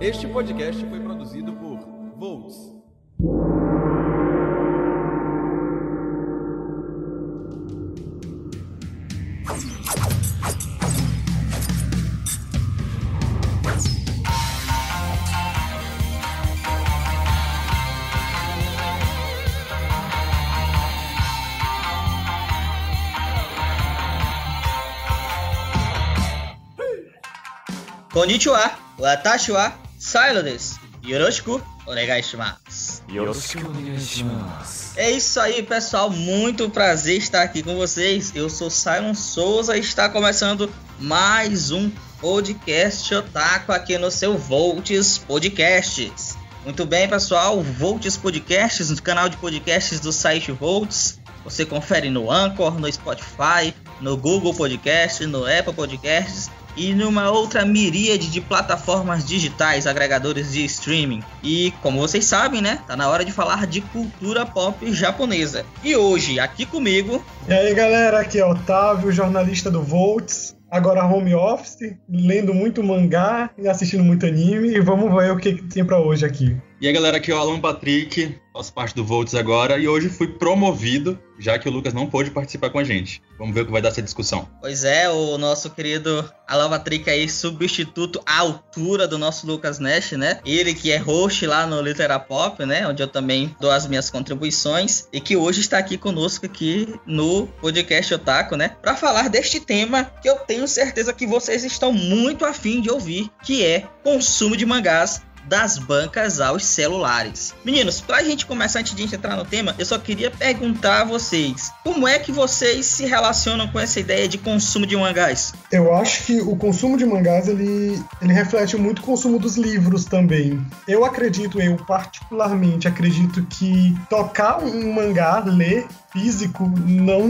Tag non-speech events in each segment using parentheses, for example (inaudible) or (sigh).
Este podcast foi produzido por Volts. Konnichiwa, watashi wa Silo desu. Yoroshiku onegai shimasu. É isso aí, pessoal. Muito prazer estar aqui com vocês. Eu sou Simon Souza e está começando mais um podcast Otaku aqui no seu Volts Podcasts. Muito bem, pessoal. Volts Podcasts, no canal de podcasts do site Volts. Você confere no Anchor, no Spotify, no Google Podcast, no Apple Podcasts e numa outra miríade de plataformas digitais, agregadores de streaming. E como vocês sabem, né? Tá na hora de falar de cultura pop japonesa. E hoje, aqui comigo. E aí, galera, aqui é Otávio, jornalista do Volts. Agora home office, lendo muito mangá e assistindo muito anime. E vamos ver o que tem para hoje aqui. E aí galera, aqui é o Alan Patrick, faço parte do Volts agora e hoje fui promovido, já que o Lucas não pôde participar com a gente. Vamos ver o que vai dar essa discussão. Pois é, o nosso querido Alan Patrick aí, substituto à altura do nosso Lucas Nash, né? Ele que é host lá no Literapop, né? Onde eu também dou as minhas contribuições e que hoje está aqui conosco aqui no podcast Otaku, né? Para falar deste tema que eu tenho certeza que vocês estão muito afim de ouvir, que é consumo de mangás das bancas aos celulares. Meninos, pra gente começar antes de entrar no tema, eu só queria perguntar a vocês: como é que vocês se relacionam com essa ideia de consumo de mangás? Eu acho que o consumo de mangás ele, ele reflete muito o consumo dos livros também. Eu acredito, eu particularmente acredito que tocar um mangá, ler físico não,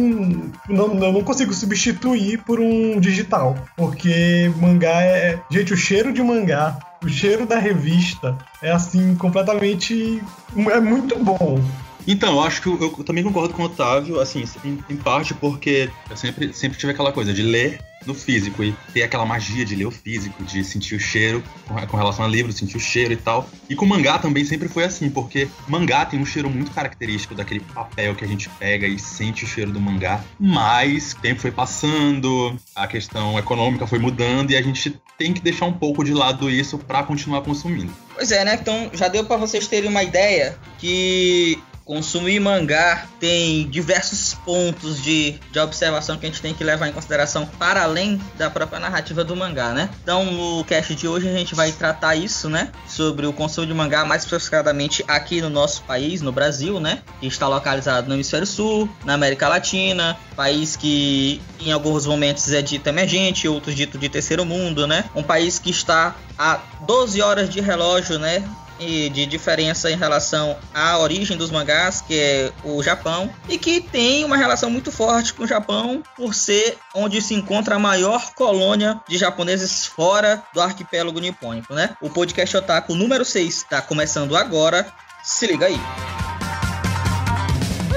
não, não consigo substituir por um digital. Porque mangá é. Gente, o cheiro de mangá, o cheiro da revista é assim, completamente. É muito bom. Então, eu acho que eu, eu também concordo com o Otávio, assim, em, em, parte porque eu sempre, sempre tive aquela coisa de ler no físico e ter aquela magia de ler o físico, de sentir o cheiro com, relação a livro, sentir o cheiro e tal. E com mangá também sempre foi assim, porque mangá tem um cheiro muito característico daquele papel que a gente pega e sente o cheiro do mangá. Mas o tempo foi passando, a questão econômica foi mudando e a gente tem que deixar um pouco de lado isso para continuar consumindo. Pois é, né? Então já deu para vocês terem uma ideia que consumir mangá tem diversos pontos de, de observação que a gente tem que levar em consideração para além da própria narrativa do mangá, né? Então, no cast de hoje a gente vai tratar isso, né? Sobre o consumo de mangá, mais especificadamente aqui no nosso país, no Brasil, né? Que está localizado no Hemisfério Sul, na América Latina, país que em alguns momentos é dito emergente, outros dito de terceiro mundo, né? Um país que está a 12 horas de relógio, né? De diferença em relação à origem dos mangás, que é o Japão, e que tem uma relação muito forte com o Japão por ser onde se encontra a maior colônia de japoneses fora do arquipélago nipônico, né? O podcast Otaku número 6 está começando agora. Se liga aí.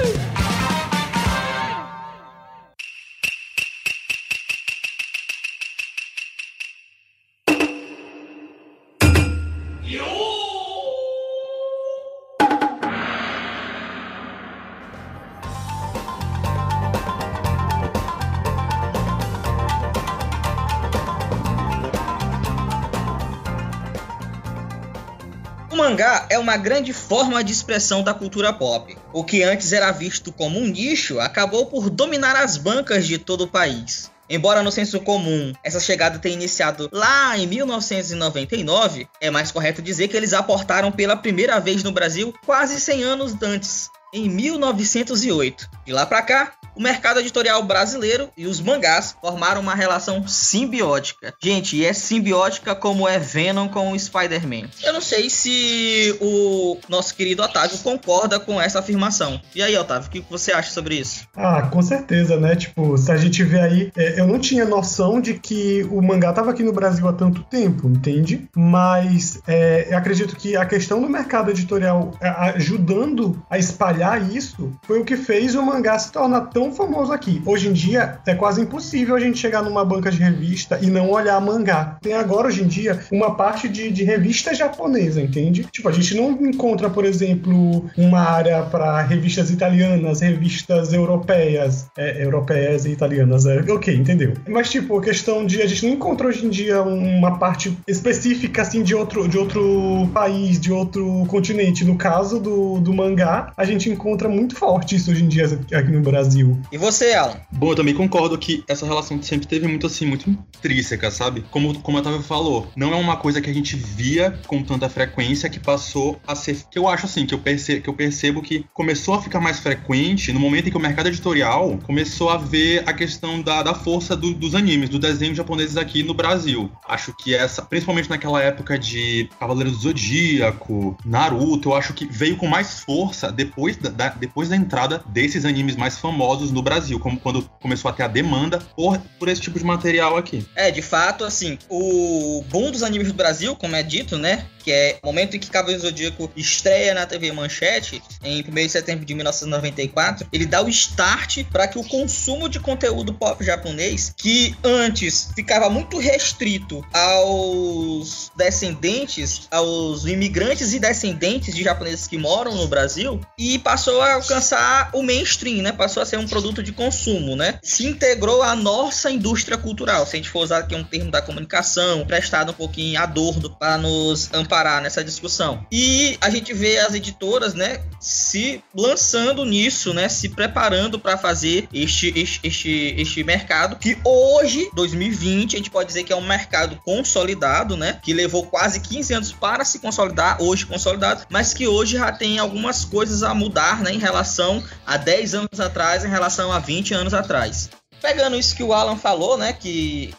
mangá uma grande forma de expressão da cultura pop. O que antes era visto como um nicho acabou por dominar as bancas de todo o país. Embora no senso comum essa chegada tenha iniciado lá em 1999, é mais correto dizer que eles aportaram pela primeira vez no Brasil quase 100 anos antes, em 1908. De lá para cá, o mercado editorial brasileiro e os mangás formaram uma relação simbiótica. Gente, e é simbiótica como é Venom com o Spider-Man. Eu não sei se o nosso querido Otávio concorda com essa afirmação. E aí, Otávio, o que você acha sobre isso? Ah, com certeza, né? Tipo, se a gente vê aí, é, eu não tinha noção de que o mangá tava aqui no Brasil há tanto tempo, entende? Mas é, eu acredito que a questão do mercado editorial é, ajudando a espalhar isso foi o que fez o mangá se tornar tão tão famoso aqui. Hoje em dia é quase impossível a gente chegar numa banca de revista e não olhar mangá. Tem agora, hoje em dia, uma parte de, de revista japonesa, entende? Tipo, a gente não encontra, por exemplo, uma área para revistas italianas, revistas europeias, é, europeias e italianas, é, ok, entendeu? Mas, tipo, a questão de a gente não encontra hoje em dia uma parte específica, assim, de outro, de outro país, de outro continente. No caso do, do mangá, a gente encontra muito forte isso hoje em dia aqui no Brasil. E você, Alan? Bom, eu também concordo que essa relação sempre teve muito assim, muito intrínseca, sabe? Como, como a Otávio falou, não é uma coisa que a gente via com tanta frequência que passou a ser. Que eu acho assim, que eu, perce, que eu percebo que começou a ficar mais frequente no momento em que o mercado editorial começou a ver a questão da, da força do, dos animes, do desenho japoneses aqui no Brasil. Acho que essa, principalmente naquela época de Cavaleiro do Zodíaco, Naruto, eu acho que veio com mais força depois da, da depois da entrada desses animes mais famosos no Brasil, como quando começou a ter a demanda por, por esse tipo de material aqui. É, de fato, assim, o boom dos animes do Brasil, como é dito, né? Que é o momento em que Cavaleiro Zodíaco estreia na TV Manchete, em 1 de setembro de 1994, ele dá o start para que o consumo de conteúdo pop japonês, que antes ficava muito restrito aos descendentes, aos imigrantes e descendentes de japoneses que moram no Brasil, e passou a alcançar o mainstream, né? Passou a ser um produto de consumo, né? Se integrou à nossa indústria cultural. Se a gente for usar aqui um termo da comunicação, prestado um pouquinho adorno para nos amparar nessa discussão. E a gente vê as editoras, né, se lançando nisso, né, se preparando para fazer este, este, este, este mercado que hoje, 2020, a gente pode dizer que é um mercado consolidado, né, que levou quase 15 anos para se consolidar, hoje consolidado, mas que hoje já tem algumas coisas a mudar, né, em relação a 10 anos atrás, em relação a 20 anos atrás. Pegando isso que o Alan falou, né, que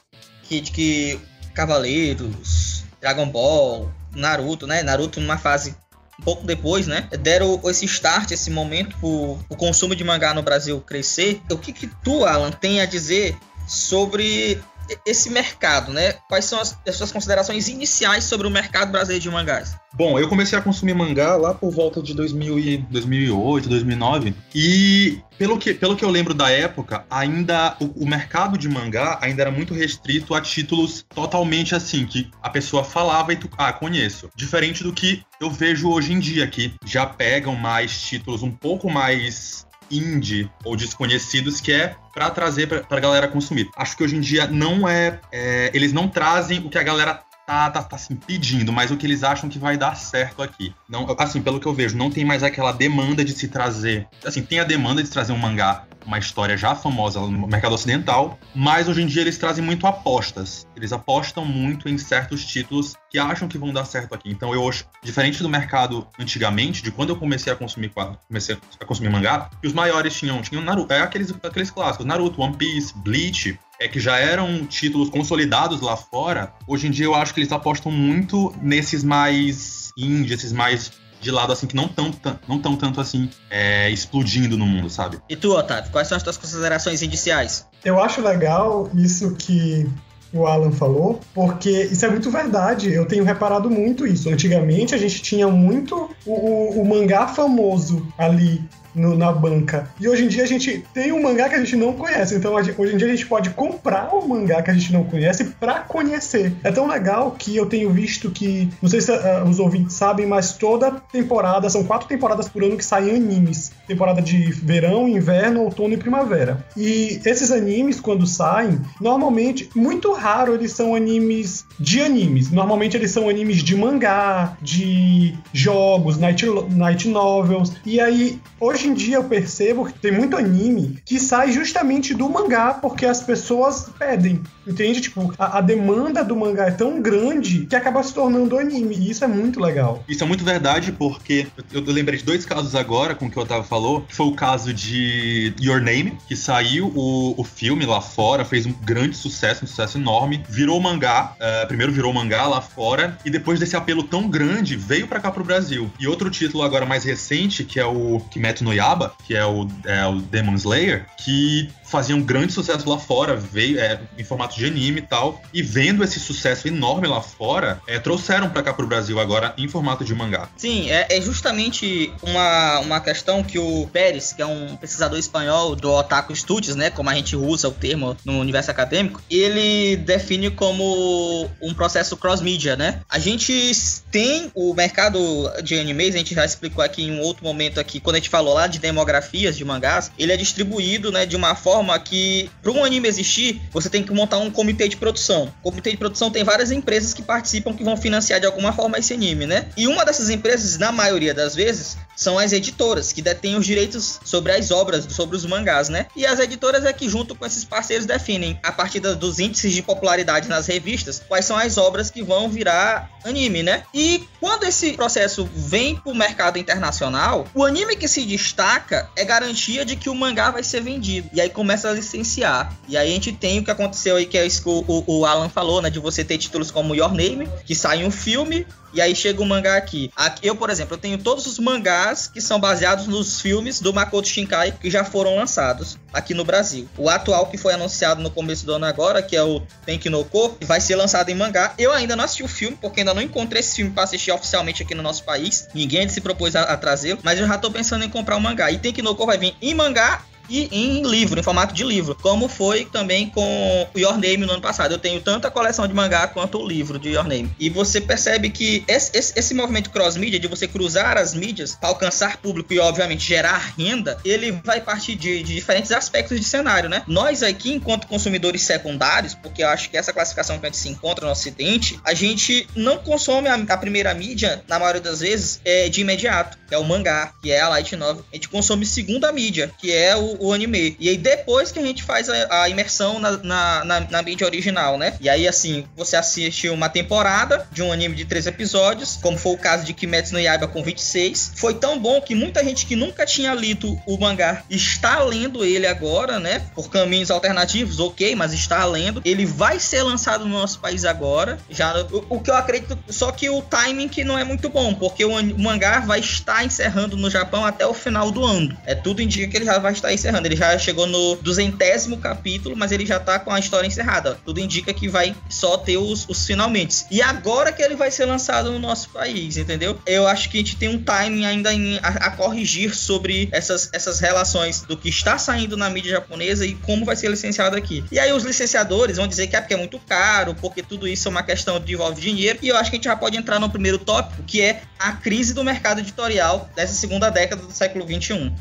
que, que Cavaleiros, Dragon Ball, Naruto, né, Naruto numa fase um pouco depois, né, deram esse start, esse momento o consumo de mangá no Brasil crescer. O que que tu, Alan, tem a dizer sobre esse mercado, né? Quais são as, as, suas considerações iniciais sobre o mercado brasileiro de mangás? Bom, eu comecei a consumir mangá lá por volta de 2000 e 2008, 2009 e pelo que, pelo que eu lembro da época, ainda o, o, mercado de mangá ainda era muito restrito a títulos totalmente assim que a pessoa falava e tu ah conheço. Diferente do que eu vejo hoje em dia que já pegam mais títulos um pouco mais indie ou desconhecidos que é para trazer para a galera consumir. Acho que hoje em dia não é, é, eles não trazem o que a galera tá, tá, tá assim, pedindo, mas o que eles acham que vai dar certo aqui. Não, assim, pelo que eu vejo, não tem mais aquela demanda de se trazer. Assim, tem a demanda de trazer um mangá uma história já famosa no mercado ocidental, mas hoje em dia eles trazem muito apostas. Eles apostam muito em certos títulos que acham que vão dar certo aqui. Então eu acho, diferente do mercado antigamente, de quando eu comecei a consumir comecei a consumir mangá, que os maiores tinham, tinham Naruto, é aqueles, aqueles clássicos, Naruto, One Piece, Bleach, é que já eram títulos consolidados lá fora. Hoje em dia eu acho que eles apostam muito nesses mais indie, esses mais de lado, assim, que não tão, não tão tanto assim é, explodindo no mundo, sabe? E tu, Otávio, quais são as tuas considerações iniciais? Eu acho legal isso que o Alan falou, porque isso é muito verdade. Eu tenho reparado muito isso. Antigamente a gente tinha muito o, o, o mangá famoso ali no, na banca. E hoje em dia a gente tem um mangá que a gente não conhece. Então hoje em dia a gente pode comprar um mangá que a gente não conhece para conhecer. É tão legal que eu tenho visto que, não sei se uh, os ouvintes sabem, mas toda temporada, são quatro temporadas por ano que saem animes. Temporada de verão, inverno, outono e primavera. E esses animes, quando saem, normalmente, muito raro eles são animes de animes. Normalmente eles são animes de mangá, de jogos, night, night novels. E aí, hoje hoje em dia eu percebo que tem muito anime que sai justamente do mangá porque as pessoas pedem. Entende? Tipo, a, a, demanda do mangá é tão grande que acaba se tornando anime. E isso é muito legal. Isso é muito verdade, porque eu, eu lembrei de dois casos agora com o que o Otávio falou. Que foi o caso de Your Name, que saiu o, o filme lá fora, fez um grande sucesso, um sucesso enorme. Virou mangá. Uh, primeiro virou mangá lá fora. E depois desse apelo tão grande, veio para cá pro Brasil. E outro título agora mais recente, que é o Kimetsu no Yaba, que é o, é o Demon Slayer, que faziam grande sucesso lá fora, veio é, em formato de anime e tal, e vendo esse sucesso enorme lá fora, é, trouxeram para cá pro Brasil agora em formato de mangá. Sim, é, é, justamente uma, uma questão que o Pérez, que é um pesquisador espanhol do Otaku Studios, né, como a gente usa o termo no universo acadêmico, ele define como um processo cross-media, né? A gente tem o mercado de animes, a gente já explicou aqui em um outro momento aqui, quando a gente falou lá de demografias de mangás, ele é distribuído, né, de uma forma que para um anime existir, você tem que montar um comitê de produção. O comitê de produção tem várias empresas que participam que vão financiar de alguma forma esse anime, né? E uma dessas empresas, na maioria das vezes, são as editoras, que detêm os direitos sobre as obras, sobre os mangás, né? E as editoras é que, junto com esses parceiros, definem, a partir dos índices de popularidade nas revistas, quais são as obras que vão virar anime, né? E quando esse processo vem pro mercado internacional, o anime que se destaca é garantia de que o mangá vai ser vendido. E aí começa a licenciar. E aí a gente tem o que aconteceu aí, que é isso que o, o Alan falou, né? De você ter títulos como Your Name, que sai um filme, e aí chega o mangá aqui. aqui. Eu, por exemplo, eu tenho todos os mangás que são baseados nos filmes do Makoto Shinkai que já foram lançados aqui no Brasil. O atual que foi anunciado no começo do ano agora, que é o Tenki no Ko, vai ser lançado em mangá. Eu ainda não assisti o filme, porque ainda não encontrei esse filme para assistir oficialmente aqui no nosso país. Ninguém se propôs a, a trazê-lo, mas eu já tô pensando em comprar o um mangá. E Tenki no Ko vai vir em mangá e em livro, em formato de livro, como foi também com o Your Name no ano passado. Eu tenho tanto a coleção de mangá quanto o livro de Your Name. E você percebe que esse, esse, esse movimento cross-mídia, de você cruzar as mídias para alcançar público e, obviamente, gerar renda, ele vai partir de, de, diferentes aspectos de cenário, né? Nós aqui, enquanto consumidores secundários, porque eu acho que essa classificação que a gente se encontra no Ocidente, a gente não consome a, a primeira mídia, na maioria das vezes, é, de imediato, que é o mangá, que é a light novel. A gente consome segunda mídia, que é o o, anime. E aí depois que a gente faz a, a imersão na, na, na, na, mídia original, né? E aí, assim, você assiste uma temporada de um anime de três episódios, como foi o caso de Kimetsu no Yaiba com 26. Foi tão bom que muita gente que nunca tinha lido o mangá está lendo ele agora, né? Por caminhos alternativos, ok, mas está lendo. Ele vai ser lançado no nosso país agora. Já o, o que eu acredito, só que o timing que não é muito bom, porque o, o mangá vai estar encerrando no Japão até o final do ano. É tudo indica que ele já vai estar encerrando. Ele já chegou no duzentésimo capítulo, mas ele já tá com a história encerrada. Tudo indica que vai só ter os, os finalmente. E agora que ele vai ser lançado no nosso país, entendeu? Eu acho que a gente tem um timing ainda em, a, a, corrigir sobre essas, essas relações do que está saindo na mídia japonesa e como vai ser licenciado aqui. E aí os licenciadores vão dizer que é porque é muito caro, porque tudo isso é uma questão de envolve dinheiro. E eu acho que a gente já pode entrar no primeiro tópico, que é a crise do mercado editorial dessa segunda década do século 21.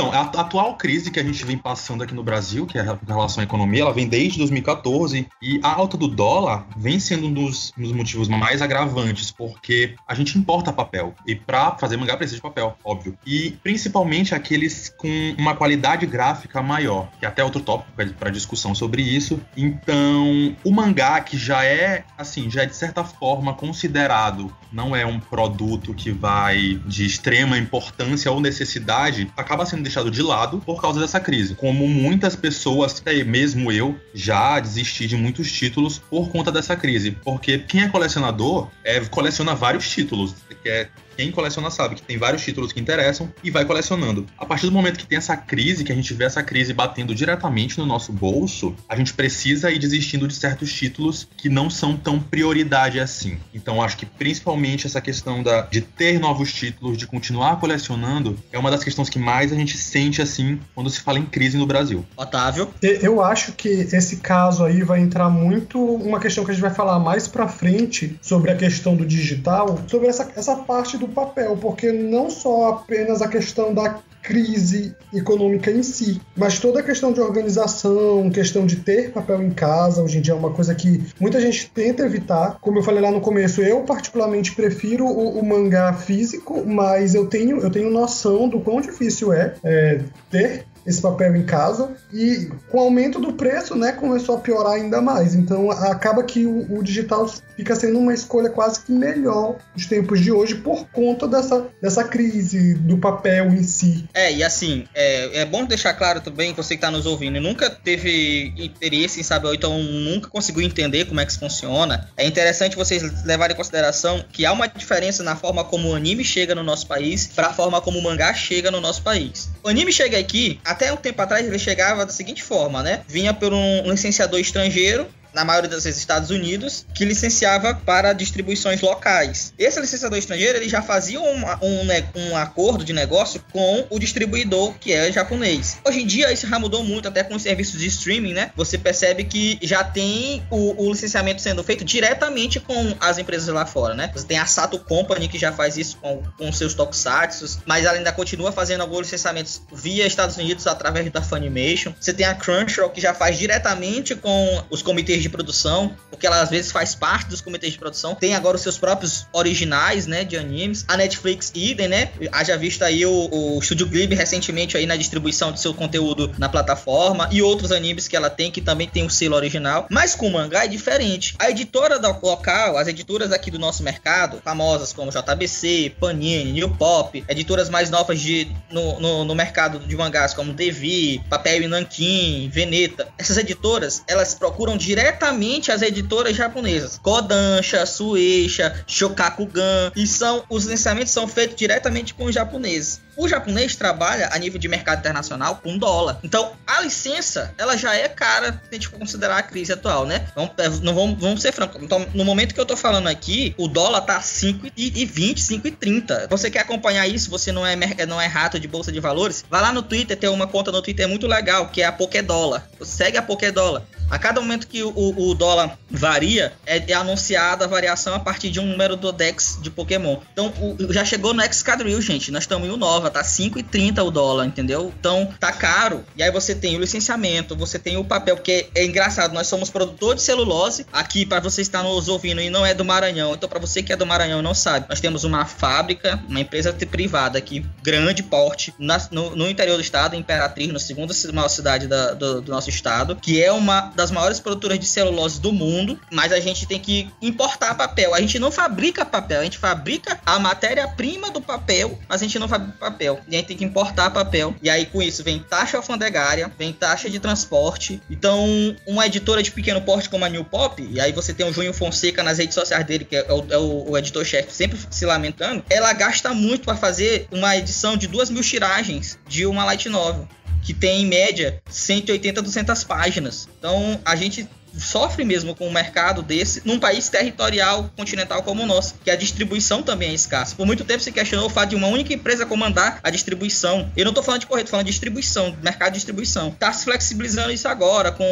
Então, a atual crise que a gente vem passando aqui no Brasil, que é a relação à economia, ela vem desde 2014 e a alta do dólar vem sendo um dos, um dos motivos mais agravantes, porque a gente importa papel e para fazer mangá precisa de papel, óbvio. E principalmente aqueles com uma qualidade gráfica maior, que é até outro tópico para discussão sobre isso. Então, o mangá que já é, assim, já é de certa forma considerado não é um produto que vai de extrema importância ou necessidade, acaba sendo deixado de lado por causa dessa crise. Como muitas pessoas, mesmo eu, já desisti de muitos títulos por conta dessa crise. Porque quem é colecionador é, coleciona vários títulos. Quer quem coleciona sabe que tem vários títulos que interessam e vai colecionando. A partir do momento que tem essa crise, que a gente vê essa crise batendo diretamente no nosso bolso, a gente precisa ir desistindo de certos títulos que não são tão prioridade assim. Então acho que principalmente essa questão da, de ter novos títulos, de continuar colecionando, é uma das questões que mais a gente sente assim quando se fala em crise no Brasil. Otávio? Eu acho que esse caso aí vai entrar muito uma questão que a gente vai falar mais pra frente sobre a questão do digital, sobre essa, essa parte do papel, porque não só apenas a questão da crise econômica em si, mas toda a questão de organização, questão de ter papel em casa, hoje em dia é uma coisa que muita gente tenta evitar. Como eu falei lá no começo, eu particularmente prefiro o, o mangá físico, mas eu tenho, eu tenho noção do quão difícil é, é ter esse papel em casa e com o aumento do preço, né, começou a piorar ainda mais. Então acaba que o, o digital fica sendo uma escolha quase que melhor nos tempos de hoje por conta dessa, dessa crise do papel em si. É, e assim, é, é bom deixar claro também, você que está nos ouvindo nunca teve interesse em saber, ou então nunca conseguiu entender como é que isso funciona, é interessante vocês levarem em consideração que há uma diferença na forma como o anime chega no nosso país para a forma como o mangá chega no nosso país. O anime chega aqui, até um tempo atrás ele chegava da seguinte forma, né? Vinha por um licenciador estrangeiro na maioria das vezes Estados Unidos, que licenciava para distribuições locais. Esse licenciador estrangeiro ele já fazia um, um, um, acordo de negócio com o distribuidor que é japonês. Hoje em dia isso já mudou muito, até com os serviços de streaming, né? Você percebe que já tem o, o licenciamento sendo feito diretamente com as empresas lá fora, né? Você tem a Sato Company que já faz isso com, com seus tokusatsu, mas ela ainda continua fazendo alguns licenciamentos via Estados Unidos através da Funimation. Você tem a Crunchyroll que já faz diretamente com os comitês de produção, porque ela às vezes faz parte dos comitês de produção. Tem agora os seus próprios originais, né, de animes. A Netflix idem, né? Haja visto aí o, o Studio Ghibli recentemente aí na distribuição de seu conteúdo na plataforma e outros animes que ela tem que também tem o selo original. Mas com o mangá é diferente. A editora local, as editoras aqui do nosso mercado, famosas como JBC, Panini, New Pop, editoras mais novas de, no, no, no mercado de mangás como Devi, Papel e Nankin, Veneta. Essas editoras, elas procuram direto diretamente as editoras japonesas. Kodansha, Sueisha, Shokakugan. E são os licenciamentos são feitos diretamente com os japoneses. O japonês trabalha a nível de mercado internacional com dólar. Então, a licença, ela já é cara se a gente considerar a crise atual, né? Vamos, é, não vamos, vamos ser francos. Então, no momento que eu tô falando aqui, o dólar tá 5,20, 5,30. Você quer acompanhar isso? Você não é, não é rato de bolsa de valores? Vai lá no Twitter, tem uma conta no Twitter muito legal, que é a Pokédólar. Segue a Pokédólar. A cada momento que o, o dólar varia, é, é, anunciada a variação a partir de um número do Dex de Pokémon. Então, o, já chegou no Excadrill, gente. Nós estamos em 1,9 tá 5,30 o dólar, entendeu? Então tá caro. E aí você tem o licenciamento, você tem o papel, porque é engraçado, nós somos produtor de celulose aqui para você estar nos ouvindo e não é do Maranhão. Então para você que é do Maranhão não sabe, nós temos uma fábrica, uma empresa privada aqui, grande porte, na, no, no, interior do estado, Imperatriz, na segunda maior cidade da, do, do nosso estado, que é uma das maiores produtoras de celulose do mundo, mas a gente tem que importar papel. A gente não fabrica papel, a gente fabrica a matéria-prima do papel, mas a gente não fabrica papel. E a gente tem que importar papel. E aí, com isso, vem taxa alfandegária, vem taxa de transporte. Então, uma editora de pequeno porte como a New Pop, e aí você tem o Júnior Fonseca nas redes sociais dele, que é o, é o, o editor-chefe, sempre se lamentando, ela gasta muito para fazer uma edição de duas mil tiragens de uma light novel que tem em média 180 200 páginas. Então a gente sofre mesmo com um mercado desse num país territorial continental como o nosso, que a distribuição também é escassa. Por muito tempo se questionou o fato de uma única empresa comandar a distribuição. Eu não estou falando de correio, tô falando de distribuição, mercado de distribuição. Está se flexibilizando isso agora com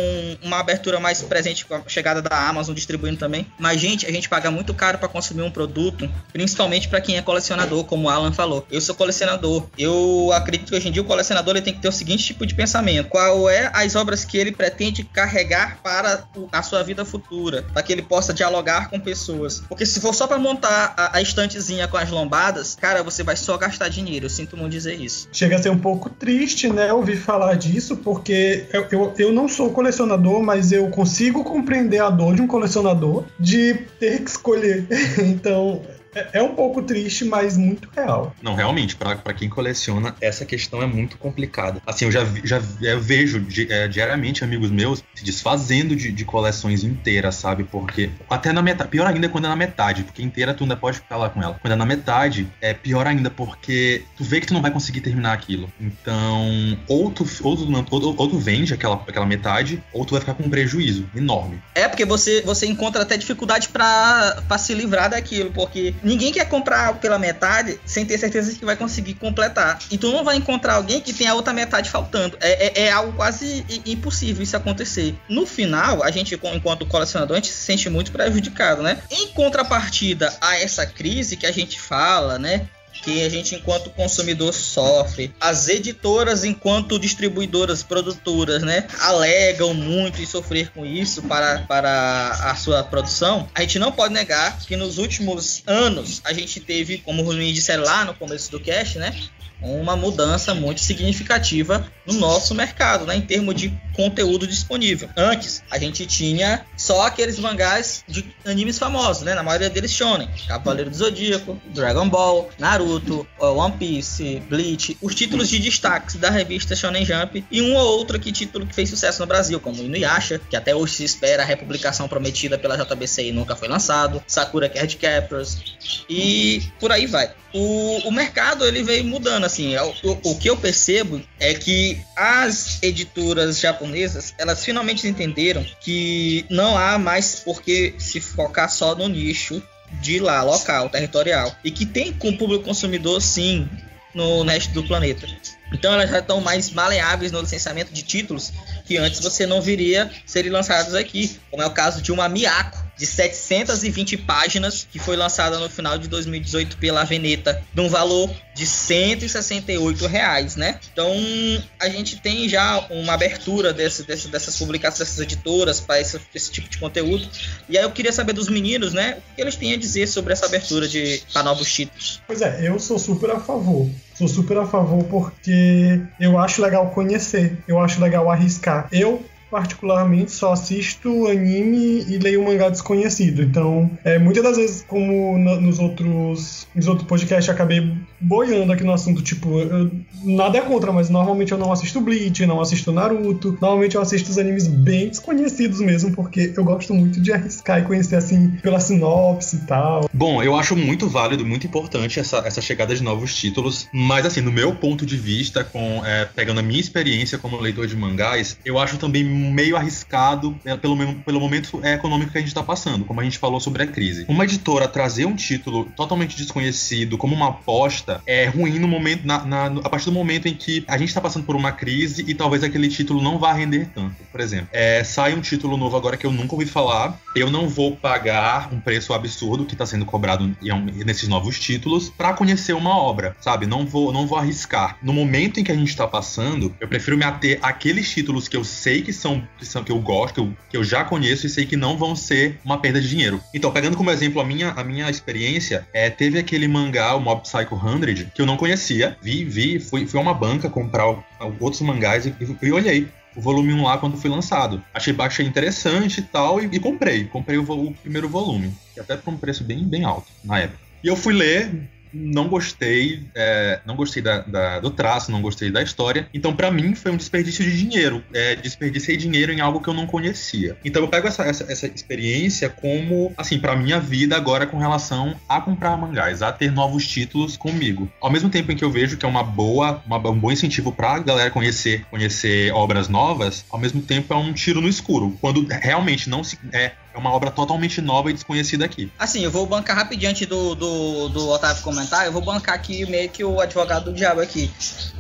uma abertura mais presente com a chegada da Amazon distribuindo também. Mas gente, a gente paga muito caro para consumir um produto, principalmente para quem é colecionador, como o Alan falou. Eu sou colecionador. Eu acredito que hoje em dia o colecionador ele tem que ter o seguinte tipo de pensamento: qual é as obras que ele pretende carregar para a sua vida futura, para que ele possa dialogar com pessoas. Porque se for só para montar a, a, estantezinha com as lombadas, cara, você vai só gastar dinheiro. Eu sinto muito dizer isso. Chega a ser um pouco triste, né, ouvir falar disso, porque eu, eu, eu não sou colecionador, mas eu consigo compreender a dor de um colecionador de ter que escolher. (laughs) então, é, é um pouco triste, mas muito real. Não, realmente, para quem coleciona, essa questão é muito complicada. Assim, eu já, já eu vejo é, diariamente amigos meus se desfazendo de, de, coleções inteiras, sabe? Porque até na metade, pior ainda é quando é na metade, porque inteira tu ainda pode ficar lá com ela. Quando é na metade, é pior ainda porque tu vê que tu não vai conseguir terminar aquilo. Então, ou tu, ou tu, ou, ou tu vende aquela, aquela metade, ou tu vai ficar com um prejuízo enorme. É, porque você, você encontra até dificuldade para se livrar daquilo, porque Ninguém quer comprar pela metade sem ter certeza que vai conseguir completar. E tu não vai encontrar alguém que tem a outra metade faltando. É, é, é algo quase impossível isso acontecer. No final, a gente, enquanto colecionador, a gente se sente muito prejudicado, né? Em contrapartida a essa crise que a gente fala, né? Que a gente, enquanto consumidor, sofre. As editoras, enquanto distribuidoras, produtoras, né, alegam muito em sofrer com isso para, para a sua produção. A gente não pode negar que nos últimos anos a gente teve, como o Luiz disse lá no começo do cast, né, uma mudança muito significativa no nosso mercado, né, em termos de conteúdo disponível. Antes, a gente tinha só aqueles mangás de animes famosos, né, na maioria deles shonen, Cavaleiro do Zodíaco, Dragon Ball, Naruto, One Piece, Bleach, os títulos de destaque da revista Shonen Jump e um ou outro aqui título que fez sucesso no Brasil, como Inuyasha, que até hoje se espera a republicação prometida pela JBC e nunca foi lançado, Sakura Card Captors e por aí vai. O, o mercado ele veio mudando assim. É o, que eu percebo é que as editoras japonesas elas finalmente entenderam que não há mais por que se focar só no nicho de lá, local, territorial. E que tem com o público consumidor, sim, no resto do planeta. Então elas já estão mais maleáveis no licenciamento de títulos que antes você não viria serem lançados aqui, como é o caso de uma Miyako, de 720 páginas, que foi lançada no final de 2018 pela Veneta, de um valor de 168 reais, né? Então a gente tem já uma abertura desse, desse, dessas publicações, dessas editoras para esse, esse, tipo de conteúdo. E aí eu queria saber dos meninos, né? O que eles têm a dizer sobre essa abertura de para novos títulos. Pois é, eu sou super a favor. Sou super a favor porque eu acho legal conhecer, eu acho legal arriscar. Eu particularmente só assisto anime e leio mangá desconhecido. Então, é, muitas das vezes, como no, nos outros nos outros podcasts, acabei boiando aqui no assunto, tipo, eu, nada é contra, mas normalmente eu não assisto Bleach, não assisto Naruto. Normalmente eu assisto os animes bem desconhecidos mesmo, porque eu gosto muito de arriscar e conhecer assim pela sinopse e tal. Bom, eu acho muito válido, muito importante essa, essa chegada de novos títulos, mas assim, no meu ponto de vista, com é, pegando a minha experiência como leitor de mangás, eu acho também meio arriscado é, pelo, pelo momento econômico que a gente está passando, como a gente falou sobre a crise. Uma editora trazer um título totalmente desconhecido como uma aposta é ruim no momento, na, na, a partir do momento em que a gente está passando por uma crise e talvez aquele título não vá render tanto. Por exemplo, é, sai um título novo agora que eu nunca ouvi falar, eu não vou pagar um preço absurdo que está sendo cobrado nesses novos títulos para conhecer uma obra, sabe? Não vou, não vou arriscar. No momento em que a gente está passando, eu prefiro me ater àqueles títulos que eu sei que são são, que são que eu gosto, que eu, que eu já conheço e sei que não vão ser uma perda de dinheiro. Então, pegando como exemplo a minha, a minha experiência, é, teve aquele mangá, o Mob Psycho 100, que eu não conhecia. Vi, vi, fui, fui a uma banca comprar outros mangás e, e olhei o volume 1 lá quando foi lançado. Achei, achei interessante e tal, e, e comprei. Comprei o, o, primeiro volume, até por um preço bem, bem alto na época. E eu fui ler, não gostei, é, não gostei da, da, do traço, não gostei da história. Então, para mim, foi um desperdício de dinheiro. É, desperdicei dinheiro em algo que eu não conhecia. Então, eu pego essa, essa, essa experiência como, assim, para minha vida agora com relação a comprar mangás, a ter novos títulos comigo. Ao mesmo tempo em que eu vejo que é uma boa, uma, um bom incentivo pra galera conhecer, conhecer obras novas, ao mesmo tempo é um tiro no escuro. Quando realmente não se. É, é uma obra totalmente nova e desconhecida aqui. Assim, eu vou bancar rapidinho antes do, do, do Otávio comentar, eu vou bancar aqui meio que o advogado do diabo aqui.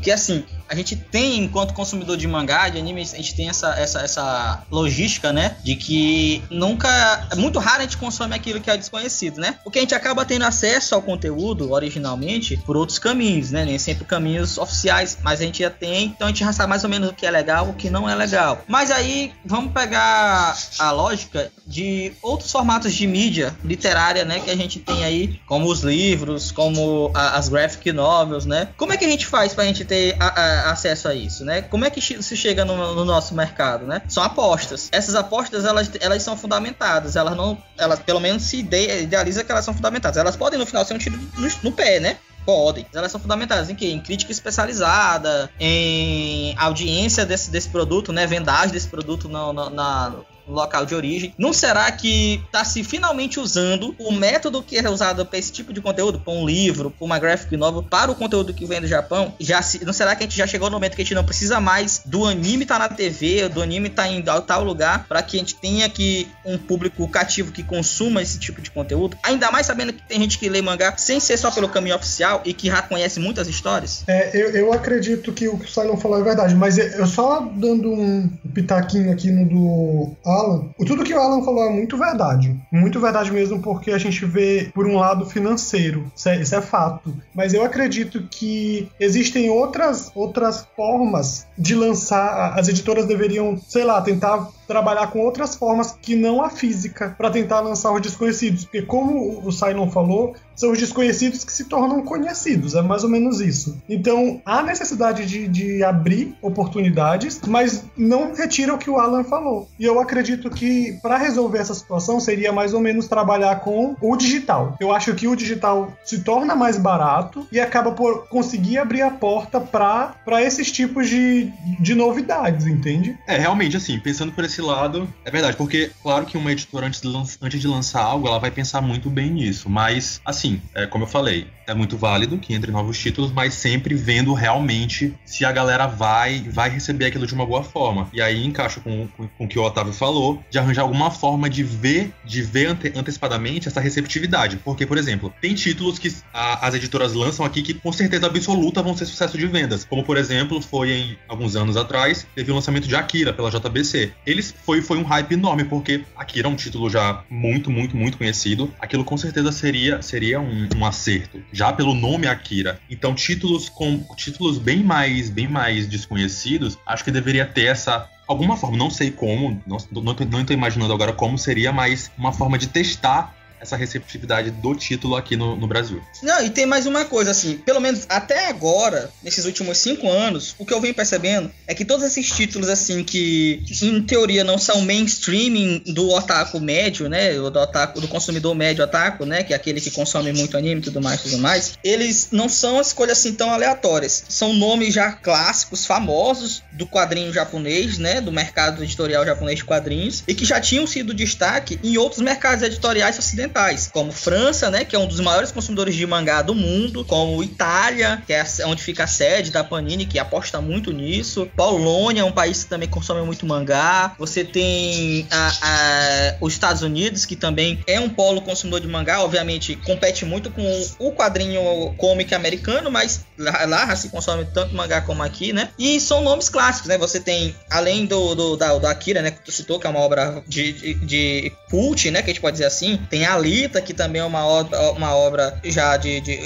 Que assim, a gente tem, enquanto consumidor de mangá, de anime, a gente tem essa, essa, essa logística, né? De que nunca. É muito raro a gente consome aquilo que é desconhecido, né? Porque a gente acaba tendo acesso ao conteúdo originalmente por outros caminhos, né? Nem sempre caminhos oficiais, mas a gente já tem, então a gente já sabe mais ou menos o que é legal, o que não é legal. Mas aí vamos pegar a lógica de outros formatos de mídia literária, né? Que a gente tem aí, como os livros, como a, as graphic novels, né? Como é que a gente faz pra gente ter a, a acesso a isso, né? Como é que se chega no, no, nosso mercado, né? São apostas. Essas apostas, elas, elas são fundamentadas. Elas não, elas pelo menos se idealiza que elas são fundamentadas. Elas podem no final ser um tiro no, no pé, né? podem. Elas são fundamentadas em quê? Em crítica especializada, em audiência desse, desse produto, né? Vendagem desse produto na, na, local de origem. Não será que está se finalmente usando o método que é usado para esse tipo de conteúdo, para um livro, para uma graphic novel, para o conteúdo que vem do Japão? Já se, não será que a gente já chegou no momento que a gente não precisa mais do anime estar tá na TV, do anime estar tá em tal lugar, para que a gente tenha aqui um público cativo que consuma esse tipo de conteúdo? Ainda mais sabendo que tem gente que lê mangá sem ser só pelo caminho oficial e que já conhece muitas histórias? É, eu, eu acredito que o que o Simon falou é verdade, mas eu só dando um pitaquinho aqui no do Alan, tudo que o Alan falou é muito verdade. Muito verdade mesmo, porque a gente vê por um lado financeiro. Isso é, isso é fato. Mas eu acredito que existem outras, outras formas de lançar. As editoras deveriam, sei lá, tentar trabalhar com outras formas que não a física para tentar lançar os desconhecidos. Porque, como o Simon falou, são os desconhecidos que se tornam conhecidos, é mais ou menos isso. Então, há necessidade de, de abrir oportunidades, mas não retira o que o Alan falou. E eu acredito que para resolver essa situação seria mais ou menos trabalhar com o digital. Eu acho que o digital se torna mais barato e acaba por conseguir abrir a porta para esses tipos de, de novidades, entende? É, realmente, assim, pensando por esse lado, é verdade, porque, claro que uma editora, antes de, antes de lançar algo, ela vai pensar muito bem nisso, mas, assim, é, como eu falei, é muito válido que entre novos títulos, mas sempre vendo realmente se a galera vai vai receber aquilo de uma boa forma. E aí encaixa com, com, com o que o Otávio falou, de arranjar alguma forma de ver, de ver ante, antecipadamente essa receptividade. Porque, por exemplo, tem títulos que a, as editoras lançam aqui que com certeza absoluta vão ser sucesso de vendas. Como, por exemplo, foi em alguns anos atrás, teve o lançamento de Akira pela JBC. Eles foi, foi um hype enorme, porque Akira é um título já muito, muito, muito conhecido. Aquilo com certeza seria, seria um, um acerto já pelo nome Akira. Então, títulos com títulos bem mais, bem mais desconhecidos, acho que deveria ter essa alguma forma, não sei como, não, não, não estou imaginando agora como seria, mas uma forma de testar essa receptividade do título aqui no, no, Brasil. Não, e tem mais uma coisa, assim, pelo menos até agora, nesses últimos cinco anos, o que eu venho percebendo é que todos esses títulos, assim, que em teoria não são mainstream do otaku médio, né, do otaku, do consumidor médio otaku, né, que é aquele que consome muito anime e tudo mais, tudo mais, eles não são escolhas assim tão aleatórias. São nomes já clássicos, famosos do quadrinho japonês, né, do mercado editorial japonês de quadrinhos, e que já tinham sido destaque em outros mercados editoriais ocidentais ocidentais, como França, né, que é um dos maiores consumidores de mangá do mundo, como Itália, que é onde fica a sede da Panini, que aposta muito nisso. Polônia é um país que também consome muito mangá. Você tem a, a, os Estados Unidos, que também é um polo consumidor de mangá, obviamente compete muito com o quadrinho cômico americano, mas lá, lá se consome tanto mangá como aqui, né? E são nomes clássicos, né? Você tem, além do, do, da, do Akira, né, que tu citou, que é uma obra de, de, de cult, né, que a gente pode dizer assim, tem a Alita, que também é uma obra, uma obra já de, de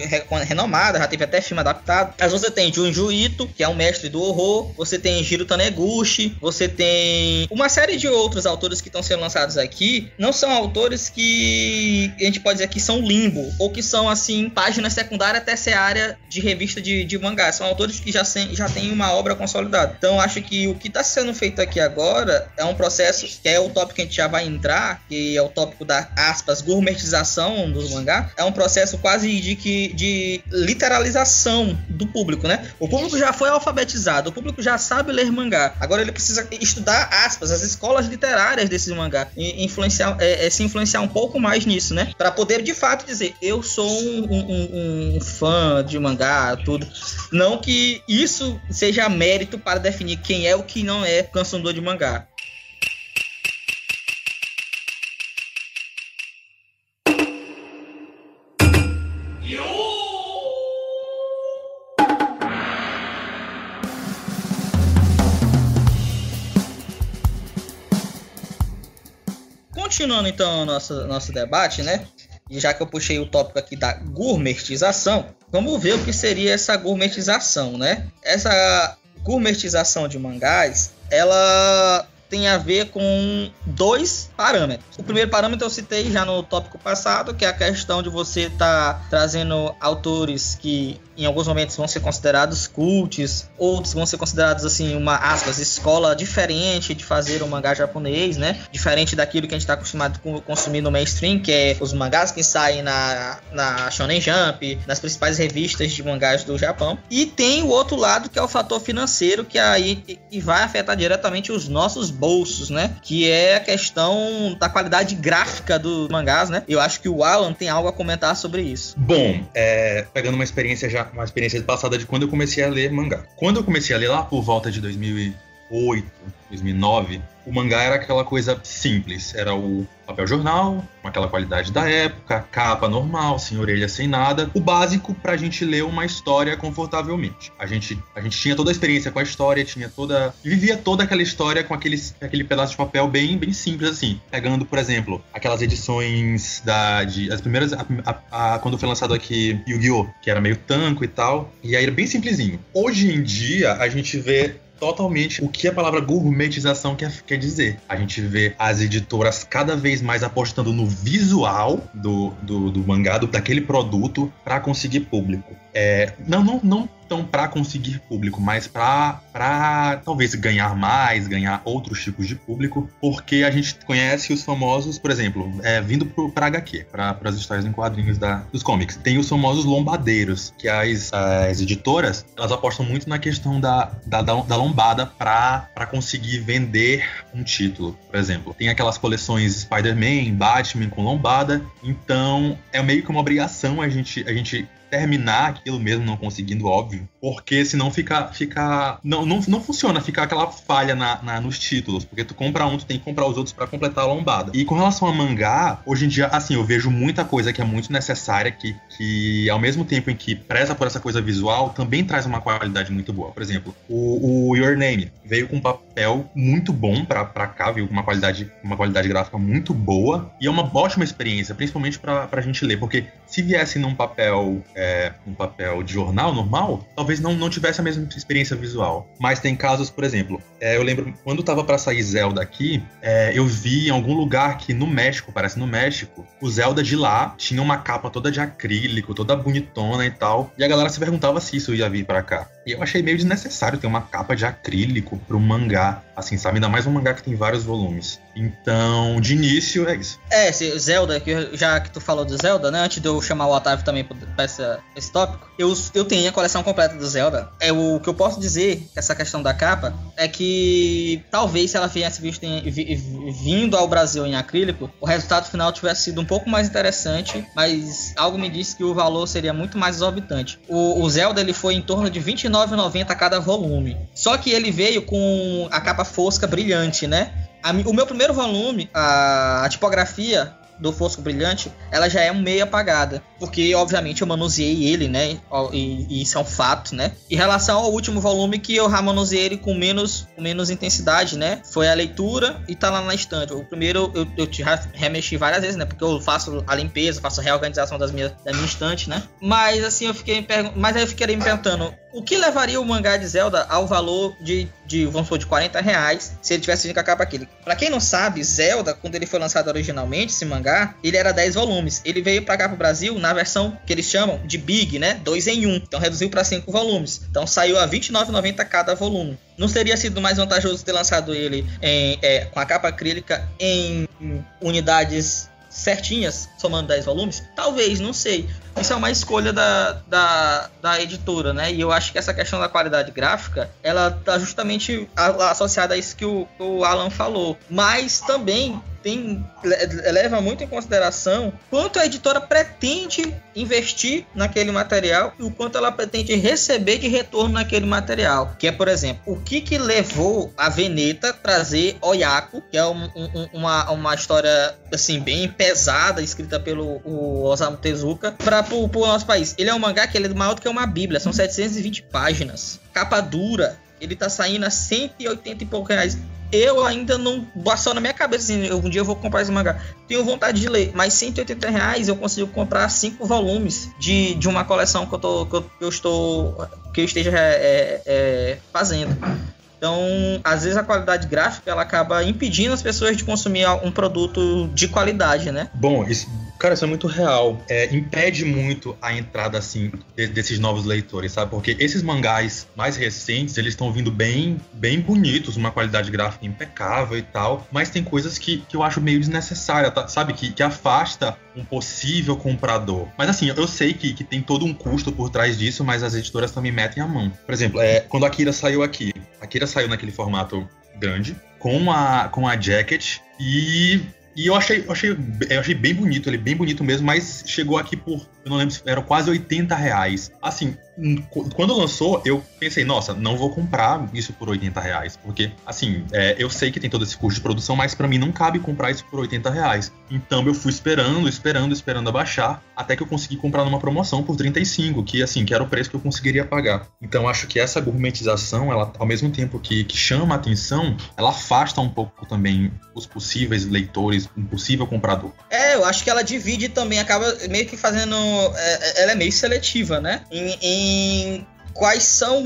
renomada, já teve até filme adaptado. Mas você tem Junji Ito, que é um mestre do horror, você tem Jiro Taneguchi, você tem uma série de outros autores que estão sendo lançados aqui, não são autores que a gente pode dizer que são limbo, ou que são assim, páginas secundárias área de revista de, de mangá. São autores que já, sem, já têm uma obra consolidada. Então acho que o que está sendo feito aqui agora é um processo que é o tópico que a gente já vai entrar, que é o tópico da aspas gourmet gourmetização dos mangá é um processo quase de que de literalização do público, né? O público já foi alfabetizado, o público já sabe ler mangá. Agora ele precisa estudar aspas, as escolas literárias desses mangá e influenciar, é, é, se influenciar um pouco mais nisso, né? Para poder de fato dizer eu sou um, um, um fã de mangá, tudo. Não que isso seja mérito para definir quem é o que não é consumidor de mangá. Continuando então o nosso, nosso debate, né? E já que eu puxei o tópico aqui da gourmetização, vamos ver o que seria essa gourmetização, né? Essa gourmetização de mangás, ela tem a ver com dois parâmetros. O primeiro parâmetro eu citei já no tópico passado, que é a questão de você estar tá trazendo autores que em alguns momentos vão ser considerados cults, outros vão ser considerados assim uma aspas escola diferente de fazer o um mangá japonês, né? Diferente daquilo que a gente está acostumado a consumir no mainstream, que é os mangás que saem na, na Shonen Jump, nas principais revistas de mangás do Japão. E tem o outro lado que é o fator financeiro, que aí e vai afetar diretamente os nossos bolsos, né? Que é a questão da qualidade gráfica dos mangás, né? Eu acho que o Alan tem algo a comentar sobre isso. Bom, é, pegando uma experiência já uma experiência passada de quando eu comecei a ler mangá. Quando eu comecei a ler lá por volta de 2008, 2009, o mangá era aquela coisa simples. Era o papel jornal, com aquela qualidade da época, capa normal, sem orelha, sem nada. O básico pra gente ler uma história confortavelmente. A gente, a gente tinha toda a experiência com a história, tinha toda. vivia toda aquela história com aqueles, aquele pedaço de papel bem, bem simples, assim. Pegando, por exemplo, aquelas edições da. De, as primeiras. A, a, a, quando foi lançado aqui Yu-Gi-Oh!, que era meio tanco e tal. E aí era bem simplesinho. Hoje em dia, a gente vê totalmente o que a palavra gourmetização quer, quer dizer. A gente vê as editoras cada vez mais apostando no visual do, do, do mangá, do, daquele produto, para conseguir público. É, não, não, não tão para conseguir público, mas para talvez ganhar mais, ganhar outros tipos de público, porque a gente conhece os famosos, por exemplo, é, vindo para HQ, para as histórias em quadrinhos da, dos comics, tem os famosos lombadeiros, que as, as editoras elas apostam muito na questão da, da, da lombada para conseguir vender um título, por exemplo. Tem aquelas coleções Spider-Man, Batman com lombada, então é meio que uma obrigação a gente, a gente terminar aquilo mesmo não conseguindo, óbvio. Porque senão fica. fica não, não, não funciona, fica aquela falha na, na, nos títulos. Porque tu compra um, tu tem que comprar os outros para completar a lombada. E com relação a mangá, hoje em dia, assim, eu vejo muita coisa que é muito necessária, que, que ao mesmo tempo em que preza por essa coisa visual, também traz uma qualidade muito boa. Por exemplo, o, o Your Name veio com um papel muito bom para cá, veio com uma qualidade, uma qualidade gráfica muito boa. E é uma ótima experiência, principalmente pra, pra gente ler. Porque se viesse num papel. É, um papel de jornal normal, talvez não, não tivesse a mesma experiência visual. Mas tem casos, por exemplo, é, eu lembro quando tava para sair Zelda aqui, é, eu vi em algum lugar que no México, parece no México, o Zelda de lá tinha uma capa toda de acrílico, toda bonitona e tal. E a galera se perguntava se isso ia vir para cá. E eu achei meio desnecessário ter uma capa de acrílico para um mangá, assim, sabe? Ainda mais um mangá que tem vários volumes. Então, de início, é isso. É, esse Zelda, que já que tu falou do Zelda, né? Antes de eu chamar o Otávio também para esse tópico, eu, eu tenho a coleção completa do Zelda. É o que eu posso dizer, essa questão da capa, é que talvez se ela viesse visto em, vindo ao Brasil em acrílico, o resultado final tivesse sido um pouco mais interessante, mas algo me disse que o valor seria muito mais exorbitante. O, o Zelda ele foi em torno de 29,90 cada volume. Só que ele veio com a capa fosca brilhante, né? A, o meu primeiro volume, a, a tipografia do Fosco Brilhante, ela já é um meio apagada. Porque, obviamente, eu manuseei ele, né? E, e, isso é um fato, né? Em relação ao último volume que eu manuseei ele com menos, com menos intensidade, né? Foi a leitura e tá lá na estante. O primeiro eu, eu remexi várias vezes, né? Porque eu faço a limpeza, faço a reorganização das minhas, da minha estante, né? Mas assim, eu fiquei Mas aí eu fiquei me perguntando, o que levaria o mangá de Zelda ao valor de, de vamos supor, de 40 reais se ele tivesse vindo com a capa aquele? Pra quem não sabe, Zelda, quando ele foi lançado originalmente, esse mangá, ele era 10 volumes. Ele veio pra cá pro Brasil na versão que eles chamam de Big, né? 2 em 1. Um. Então reduziu para 5 volumes. Então saiu a R$ 29,90 cada volume. Não teria sido mais vantajoso ter lançado ele em, é, com a capa acrílica em unidades certinhas, somando 10 volumes? Talvez, não sei. Isso é uma escolha da, da, da editora, né? E eu acho que essa questão da qualidade gráfica, ela tá justamente associada a isso que o, o Alan falou. Mas também tem leva muito em consideração quanto a editora pretende investir naquele material e o quanto ela pretende receber de retorno naquele material. Que é, por exemplo, o que que levou a Veneta trazer Oyako, que é um, um, uma, uma história assim bem pesada, escrita pelo Osamu Tezuka, para o nosso país. Ele é um mangá que ele é maior do que uma bíblia, são 720 páginas. Capa dura, ele tá saindo a 180 e poucos reais eu ainda não passou na minha cabeça assim, um dia eu vou comprar esse mangá. Tenho vontade de ler, mas 180 reais eu consigo comprar cinco volumes de, de uma coleção que eu, tô, que eu, que eu estou que eu esteja é, é, fazendo. Então, às vezes a qualidade gráfica ela acaba impedindo as pessoas de consumir um produto de qualidade, né? Bom, isso, Cara, isso é muito real. É, impede muito a entrada, assim, de, desses novos leitores, sabe? Porque esses mangás mais recentes, eles estão vindo bem, bem bonitos, uma qualidade gráfica impecável e tal, mas tem coisas que, que eu acho meio desnecessária, tá? sabe? Que, que afasta um possível comprador. Mas assim, eu sei que, que tem todo um custo por trás disso, mas as editoras também metem a mão. Por exemplo, é, quando a Akira saiu aqui, Akira saiu naquele formato grande, com a, com a jacket, e e eu achei, eu achei, eu achei bem bonito, ele bem bonito mesmo, mas chegou aqui por, eu não lembro se eram quase 80 reais. Assim, quando lançou, eu pensei, nossa, não vou comprar isso por 80 reais. Porque, assim, é, eu sei que tem todo esse custo de produção, mas para mim não cabe comprar isso por 80 reais. Então eu fui esperando, esperando, esperando abaixar, até que eu consegui comprar numa promoção por 35, que assim, que era o preço que eu conseguiria pagar. Então acho que essa gourmetização, ela, ao mesmo tempo que, que chama a atenção, ela afasta um pouco também os possíveis leitores, um possível comprador. É, eu acho que ela divide também, acaba meio que fazendo. É, ela é meio seletiva, né? em, em quais são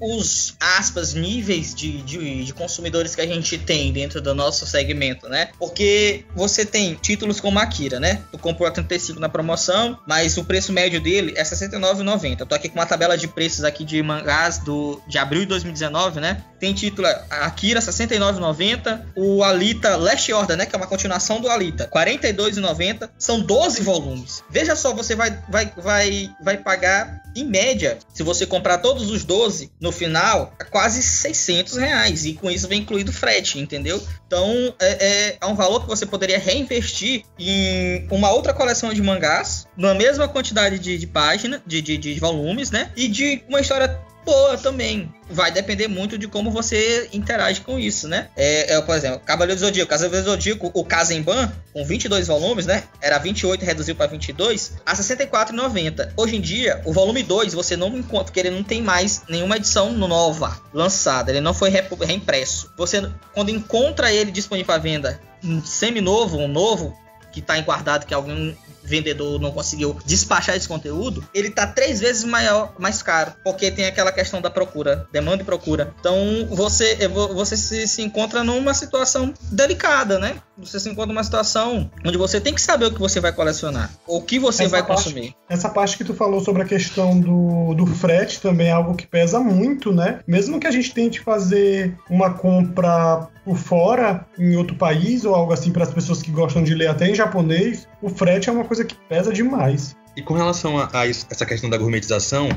os aspas níveis de, de, de, consumidores que a gente tem dentro do nosso segmento, né? Porque você tem títulos como Akira, né? Tu comprou a 35 na promoção, mas o preço médio dele é R$ 69,90. Eu tô aqui com uma tabela de preços aqui de mangás do, de abril de 2019, né? Tem título Akira R$ 69,90, o Alita Last Order, né? Que é uma continuação do Alita, R$ 42,90. São 12 volumes. Veja só, você vai, vai, vai, vai pagar em média, se você comprar todos os 12 no final, é quase 600 reais. E com isso vem incluído frete, entendeu? Então é, é, é, um valor que você poderia reinvestir em uma outra coleção de mangás, na mesma quantidade de, de páginas, de, de, de volumes, né? E de uma história boa também. Vai depender muito de como você interage com isso, né? É, é por exemplo, Cavaleiro do Zodíaco. Cavaleiro do Zodíaco, o Kazemban, com 22 volumes, né? Era 28, reduziu para 22, a 64,90. Hoje em dia, o volume 2 você não encontra, porque ele não tem mais nenhuma edição nova lançada. Ele não foi reimpresso. Você, quando encontra ele disponível para venda, um semi-novo, um novo, que está guardado que alguém vendedor não conseguiu despachar esse conteúdo, ele tá três vezes maior, mais caro, porque tem aquela questão da procura, demanda e procura. Então você, você se, se encontra numa situação delicada, né? Você se encontra numa situação onde você tem que saber o que você vai colecionar, o que você essa vai parte, consumir. Essa parte que tu falou sobre a questão do, do frete também é algo que pesa muito, né? Mesmo que a gente tente fazer uma compra por fora, em outro país ou algo assim para as pessoas que gostam de ler até em japonês, o frete é uma coisa que pesa demais. E com relação a, a isso, essa questão da gourmetização,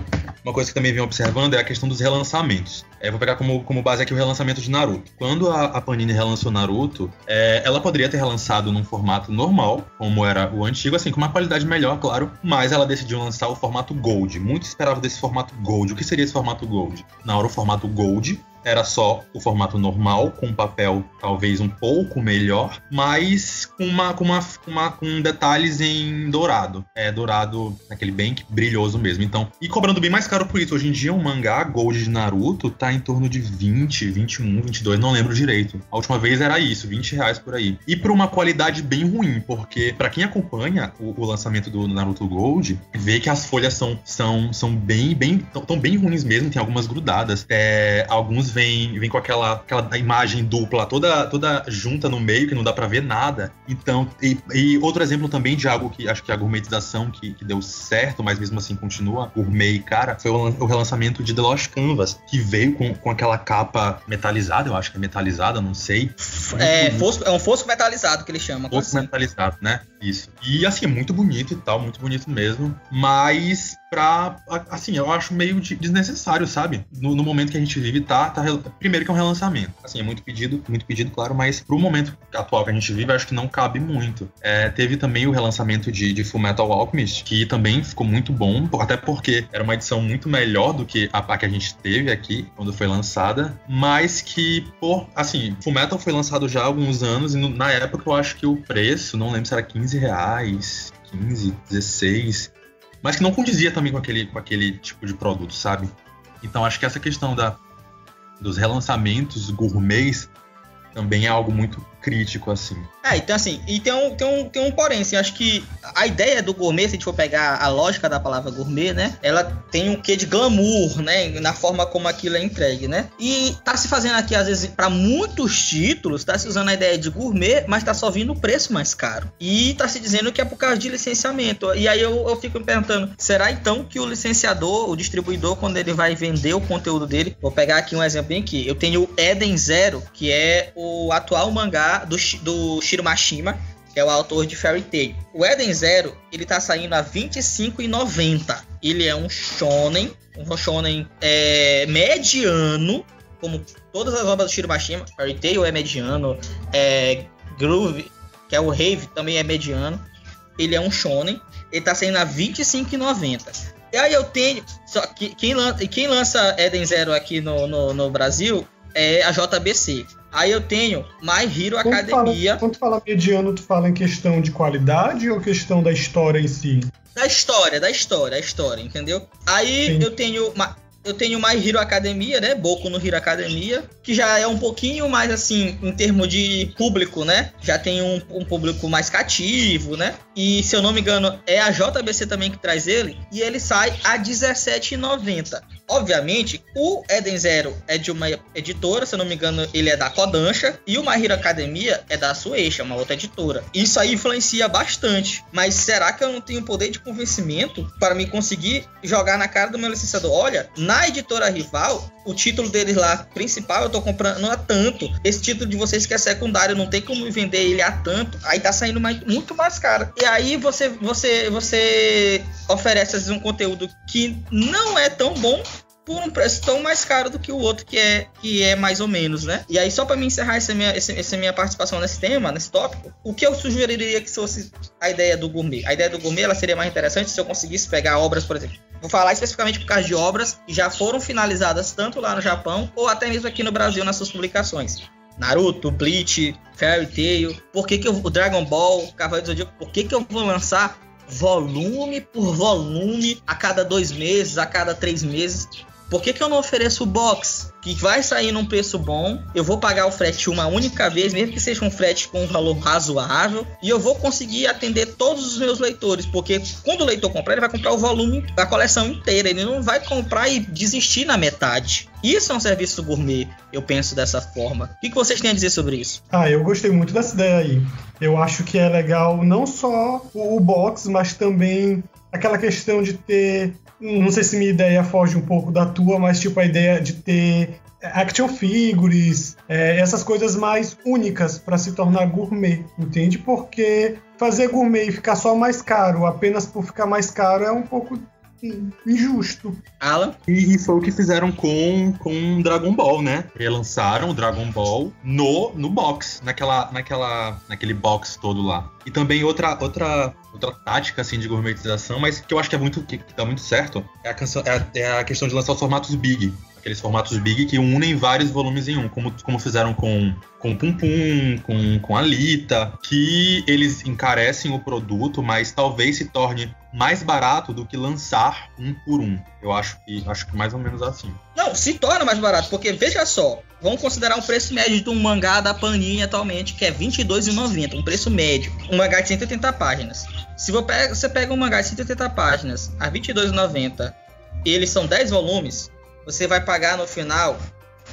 uma coisa que também vem observando é a questão dos relançamentos. É, vou pegar como, como base aqui o relançamento de Naruto. Quando a, a Panini relançou Naruto, é, ela poderia ter relançado num formato normal, como era o antigo, assim, com uma qualidade melhor, claro, mas ela decidiu lançar o formato Gold. Muito esperava desse formato Gold. O que seria esse formato Gold? Na hora, o formato Gold era só o formato normal, com papel talvez um pouco melhor, mas com, uma, com, uma, uma, com detalhes em dourado. É, dourado, aquele bem brilhoso mesmo. Então, e cobrando bem mais caro por isso. Hoje em dia, um mangá Gold de Naruto tá em torno de 20, 21, 22, não lembro direito. A última vez era isso, 20 reais por aí. E por uma qualidade bem ruim, porque para quem acompanha o, o, lançamento do Naruto Gold, vê que as folhas são, são, são bem, bem, tão, bem ruins mesmo, tem algumas grudadas. É, alguns vem, vem com aquela, aquela imagem dupla toda, toda junta no meio, que não dá para ver nada. Então, e, e, outro exemplo também de algo que acho que a gourmetização que, que deu certo, mas mesmo assim continua gourmet cara, foi o, o relançamento de The Lost Canvas, que veio com, com aquela capa metalizada, eu acho que é metalizada, não sei. É, fosco, é um fosco metalizado que ele chama. Fosco assim. metalizado, né? Isso. E assim, muito bonito e tal, muito bonito mesmo. Mas pra. Assim, eu acho meio desnecessário, sabe? No, no, momento que a gente vive, tá, tá. Primeiro que é um relançamento. Assim, é muito pedido, muito pedido, claro, mas pro momento atual que a gente vive, acho que não cabe muito. É, teve também o relançamento de, de Full Metal Alchemist, que também ficou muito bom, até porque era uma edição muito melhor do que a, a que a gente teve aqui quando foi lançada, mas que, por. Assim, Full Metal foi lançado já há alguns anos e no, na época eu acho que o preço, não lembro se era 15 reais, 15, 16 mas que não condizia também com aquele, com aquele tipo de produto, sabe? Então acho que essa questão da, dos relançamentos gourmets também é algo muito crítico, assim. É, então assim, e tem um, tem um, tem um porém, assim, acho que a ideia do gourmet, se a gente for pegar a lógica da palavra gourmet, né? Ela tem um quê de glamour, né? Na forma como aquilo é entregue, né? E tá se fazendo aqui, às vezes, para muitos títulos, tá se usando a ideia de gourmet, mas tá só vindo o preço mais caro. E tá se dizendo que é por causa de licenciamento. E aí eu, eu fico me perguntando, será então que o licenciador, o distribuidor, quando ele vai vender o conteúdo dele, vou pegar aqui um exemplo bem aqui. Eu tenho o Eden Zero, que é o atual mangá do, do Shiro Mashima, que é o autor de Fairy Tail. O Eden Zero, ele tá saindo a R$25,90. Ele é um shonen, um shonen é, mediano, como todas as obras do Shiro Mashima. Fairy Tail é mediano, é, Groove, que é o Rave, também é mediano. Ele é um shonen, ele tá saindo a R$25,90. E aí eu tenho. Só que quem lança, quem lança Eden Zero aqui no, no, no Brasil é a JBC. Aí eu tenho My Hero quando Academia. Fala, quando tu fala mediano, tu fala em questão de qualidade ou questão da história em si? Da história, da história, a história, entendeu? Aí Sim. eu tenho eu tenho My Hero Academia, né? Boku no Hero Academia, que já é um pouquinho mais assim, em termos de público, né? Já tem um, um, público mais cativo, né? E se eu não me engano, é a JBC também que traz ele, e ele sai a R$17,90. Obviamente, o Eden Zero é de uma editora, se eu não me engano, ele é da Kodansha, e o My Hero Academia é da Sueisha, uma outra editora. Isso aí influencia bastante. Mas será que eu não tenho poder de convencimento para me conseguir jogar na cara do meu licenciador? Olha, na editora rival, o título deles lá principal eu tô comprando a tanto. Esse título de vocês que é secundário, não tem como vender ele a tanto. Aí tá saindo mais, muito mais caro. E aí você você você oferece às vezes um conteúdo que não é tão bom por um preço tão mais caro do que o outro que é que é mais ou menos, né? E aí só para me encerrar essa minha, essa minha participação nesse tema, nesse tópico, o que eu sugeriria que fosse a ideia do gourmet? A ideia do gourmet ela seria mais interessante se eu conseguisse pegar obras, por exemplo. Vou falar especificamente por causa de obras que já foram finalizadas tanto lá no Japão ou até mesmo aqui no Brasil nas suas publicações. Naruto, Bleach, Fairy Tail, por que, que eu, o Dragon Ball, Cavaleiro do Zodíaco, por que, que eu vou lançar volume por volume a cada dois meses, a cada três meses? Por que, que eu não ofereço o box? Que vai sair num preço bom, eu vou pagar o frete uma única vez, mesmo que seja um frete com um valor razoável, e eu vou conseguir atender todos os meus leitores, porque quando o leitor comprar, ele vai comprar o volume da coleção inteira, ele não vai comprar e desistir na metade. Isso é um serviço gourmet, eu penso dessa forma. O que, que vocês têm a dizer sobre isso? Ah, eu gostei muito dessa ideia aí. Eu acho que é legal não só o box, mas também aquela questão de ter não sei se minha ideia foge um pouco da tua, mas tipo a ideia de ter action figures, é, essas coisas mais únicas para se tornar gourmet, entende? Porque fazer gourmet e ficar só mais caro apenas por ficar mais caro é um pouco injusto. Alan? E, e, foi o que fizeram com, com Dragon Ball, né? Relançaram o Dragon Ball no, no box, naquela, naquela, naquele box todo lá. E também outra, outra, outra tática assim, de gourmetização, mas que eu acho que é muito que, que dá muito certo, é a, canção, é a, é a questão de lançar os formatos big aqueles formatos big que unem vários volumes em um, como, como fizeram com, com Pum Pum, com, com Alita, que eles encarecem o produto, mas talvez se torne mais barato do que lançar um por um. Eu acho que acho que mais ou menos assim. Não, se torna mais barato, porque veja só, vamos considerar um preço médio de um mangá da Panini atualmente, que é R$22,90, um preço médio. Um mangá de 180 páginas. Se você pega um mangá de 180 páginas a R$22,90, eles são 10 volumes, você vai pagar no final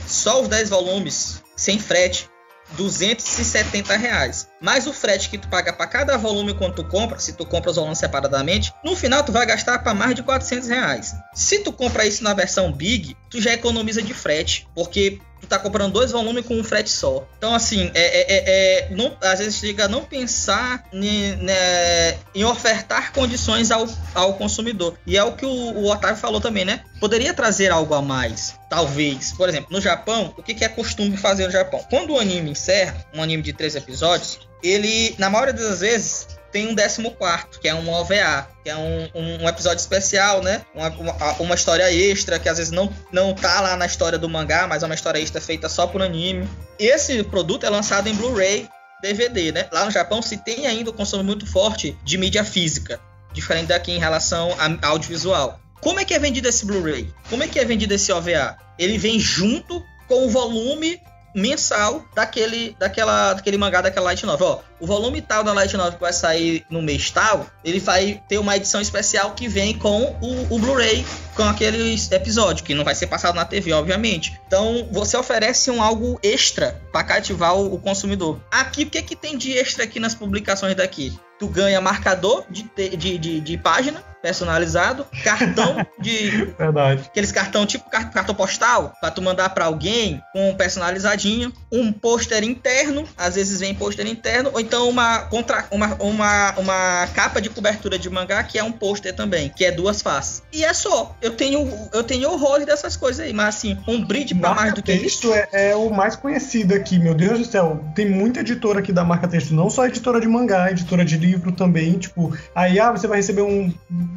só os 10 volumes sem frete 270 reais. Mais o frete que tu paga para cada volume quando tu compra, se tu compra os volumes separadamente, no final tu vai gastar para mais de 400 reais. Se tu compra isso na versão Big, tu já economiza de frete, porque tu tá comprando dois volumes com um frete só. Então, assim, é, é, é, é não, às vezes chega a não pensar né, em ofertar condições ao, ao consumidor. E é o que o, o, Otávio falou também, né? Poderia trazer algo a mais, talvez. Por exemplo, no Japão, o que, que é costume fazer no Japão? Quando o anime encerra, um anime de três episódios, ele, na maioria das vezes, tem um 14, que é um OVA, que é um, um, episódio especial, né? Uma, uma, uma, história extra, que às vezes não, não tá lá na história do mangá, mas é uma história extra feita só por anime. Esse produto é lançado em Blu-ray, DVD, né? Lá no Japão se tem ainda um consumo muito forte de mídia física, diferente daqui em relação a audiovisual. Como é que é vendido esse Blu-ray? Como é que é vendido esse OVA? Ele vem junto com o volume mensal daquele, daquela, daquele mangá, daquela light novel. Ó, o volume tal da light novel que vai sair no mês tal, ele vai ter uma edição especial que vem com o, o Blu-ray, com aquele episódio, que não vai ser passado na TV, obviamente. Então, você oferece um algo extra para cativar o, o, consumidor. Aqui, o que, que tem de extra aqui nas publicações daqui? Tu ganha marcador de, de, de, de página, personalizado, cartão (laughs) de. Verdade. Aqueles cartão tipo cartão postal, pra tu mandar para alguém com personalizadinho, um pôster interno, às vezes vem pôster interno, ou então uma, contra, uma, uma, uma capa de cobertura de mangá que é um pôster também, que é duas faces. E é só. Eu tenho, eu tenho horror dessas coisas aí, mas assim, um brinde pra mais do que isso. É, é o mais conhecido aqui, meu Deus do céu. Tem muita editora aqui da marca texto, não só editora de mangá, editora de livro também, tipo, aí ah, você vai receber um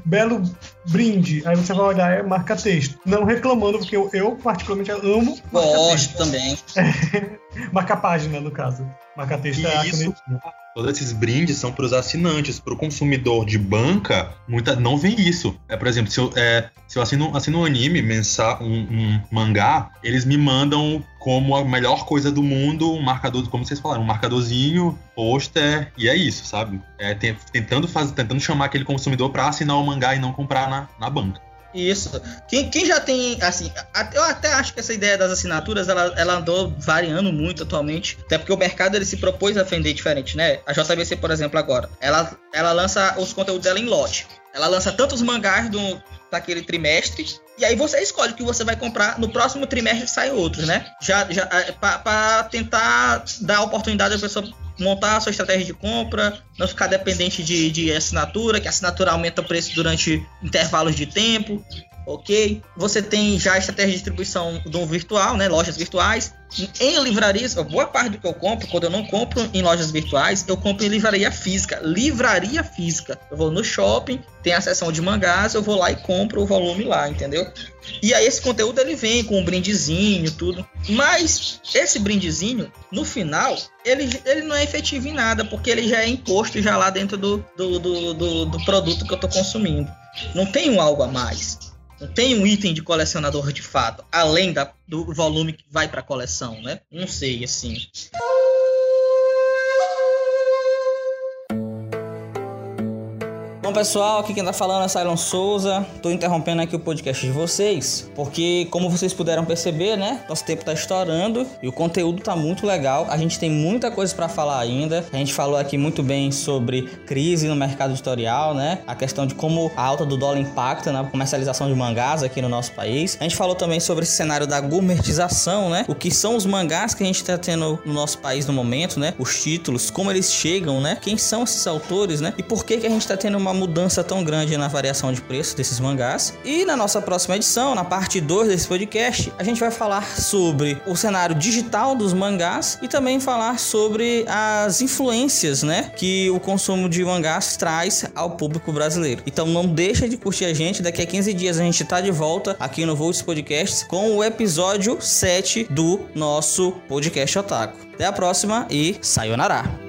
belo brinde. Aí você vai olhar, é marca texto. Não reclamando, porque eu, eu particularmente amo. Gosto também. (laughs) marca página, no caso. Marca texto e é isso, Todos esses brindes são para os assinantes, para o consumidor de banca, muita, não vem isso. É, por exemplo, se eu, é, se eu assino, assino um anime, mensal, um, um, mangá, eles me mandam como a melhor coisa do mundo, um marcador, como vocês falaram, um marcadorzinho, pôster, e é isso, sabe? É, tentando, faz, tentando chamar aquele consumidor para assinar o mangá e não comprar na, na banca. Isso. Quem, quem já tem, assim, eu até acho que essa ideia das assinaturas, ela, ela andou variando muito atualmente, até porque o mercado ele se propôs a vender diferente, né? A JBC, por exemplo, agora, ela, ela lança os conteúdos dela em lote. Ela lança tantos mangás do, daquele trimestre, e aí você escolhe o que você vai comprar. No próximo trimestre sai outros, né? Já, já é, para tentar dar oportunidade da pessoa montar a sua estratégia de compra, não ficar dependente de, de assinatura, que a assinatura aumenta o preço durante intervalos de tempo ok? Você tem já a estratégia de distribuição do virtual, né? Lojas virtuais. Em livrarias, boa parte do que eu compro, quando eu não compro em lojas virtuais, eu compro em livraria física. Livraria física. Eu vou no shopping, tem a seção de mangás, eu vou lá e compro o volume lá, entendeu? E aí esse conteúdo ele vem com um brindezinho, tudo. Mas esse brindezinho, no final, ele, ele não é efetivo em nada, porque ele já é imposto já lá dentro do, do, do, do, do produto que eu estou consumindo. Não tem um algo a mais. Não tem um item de colecionador de fato, além da, do volume que vai para a coleção, né? Não sei, assim. Pessoal, aqui quem tá falando é Cylon Souza. Tô interrompendo aqui o podcast de vocês, porque como vocês puderam perceber, né? Nosso tempo tá estourando e o conteúdo tá muito legal. A gente tem muita coisa para falar ainda. A gente falou aqui muito bem sobre crise no mercado editorial, né? A questão de como a alta do dólar impacta na comercialização de mangás aqui no nosso país. A gente falou também sobre esse cenário da gourmetização, né? O que são os mangás que a gente tá tendo no nosso país no momento, né? Os títulos, como eles chegam, né? Quem são esses autores, né? E por que que a gente tá tendo uma mudança tão grande na variação de preço desses mangás. E na nossa próxima edição, na parte 2 desse podcast, a gente vai falar sobre o cenário digital dos mangás e também falar sobre as influências, né, que o consumo de mangás traz ao público brasileiro. Então não deixa de curtir a gente, daqui a 15 dias a gente tá de volta aqui no Volts Podcasts com o episódio 7 do nosso podcast Otaku. Até a próxima e sayonara!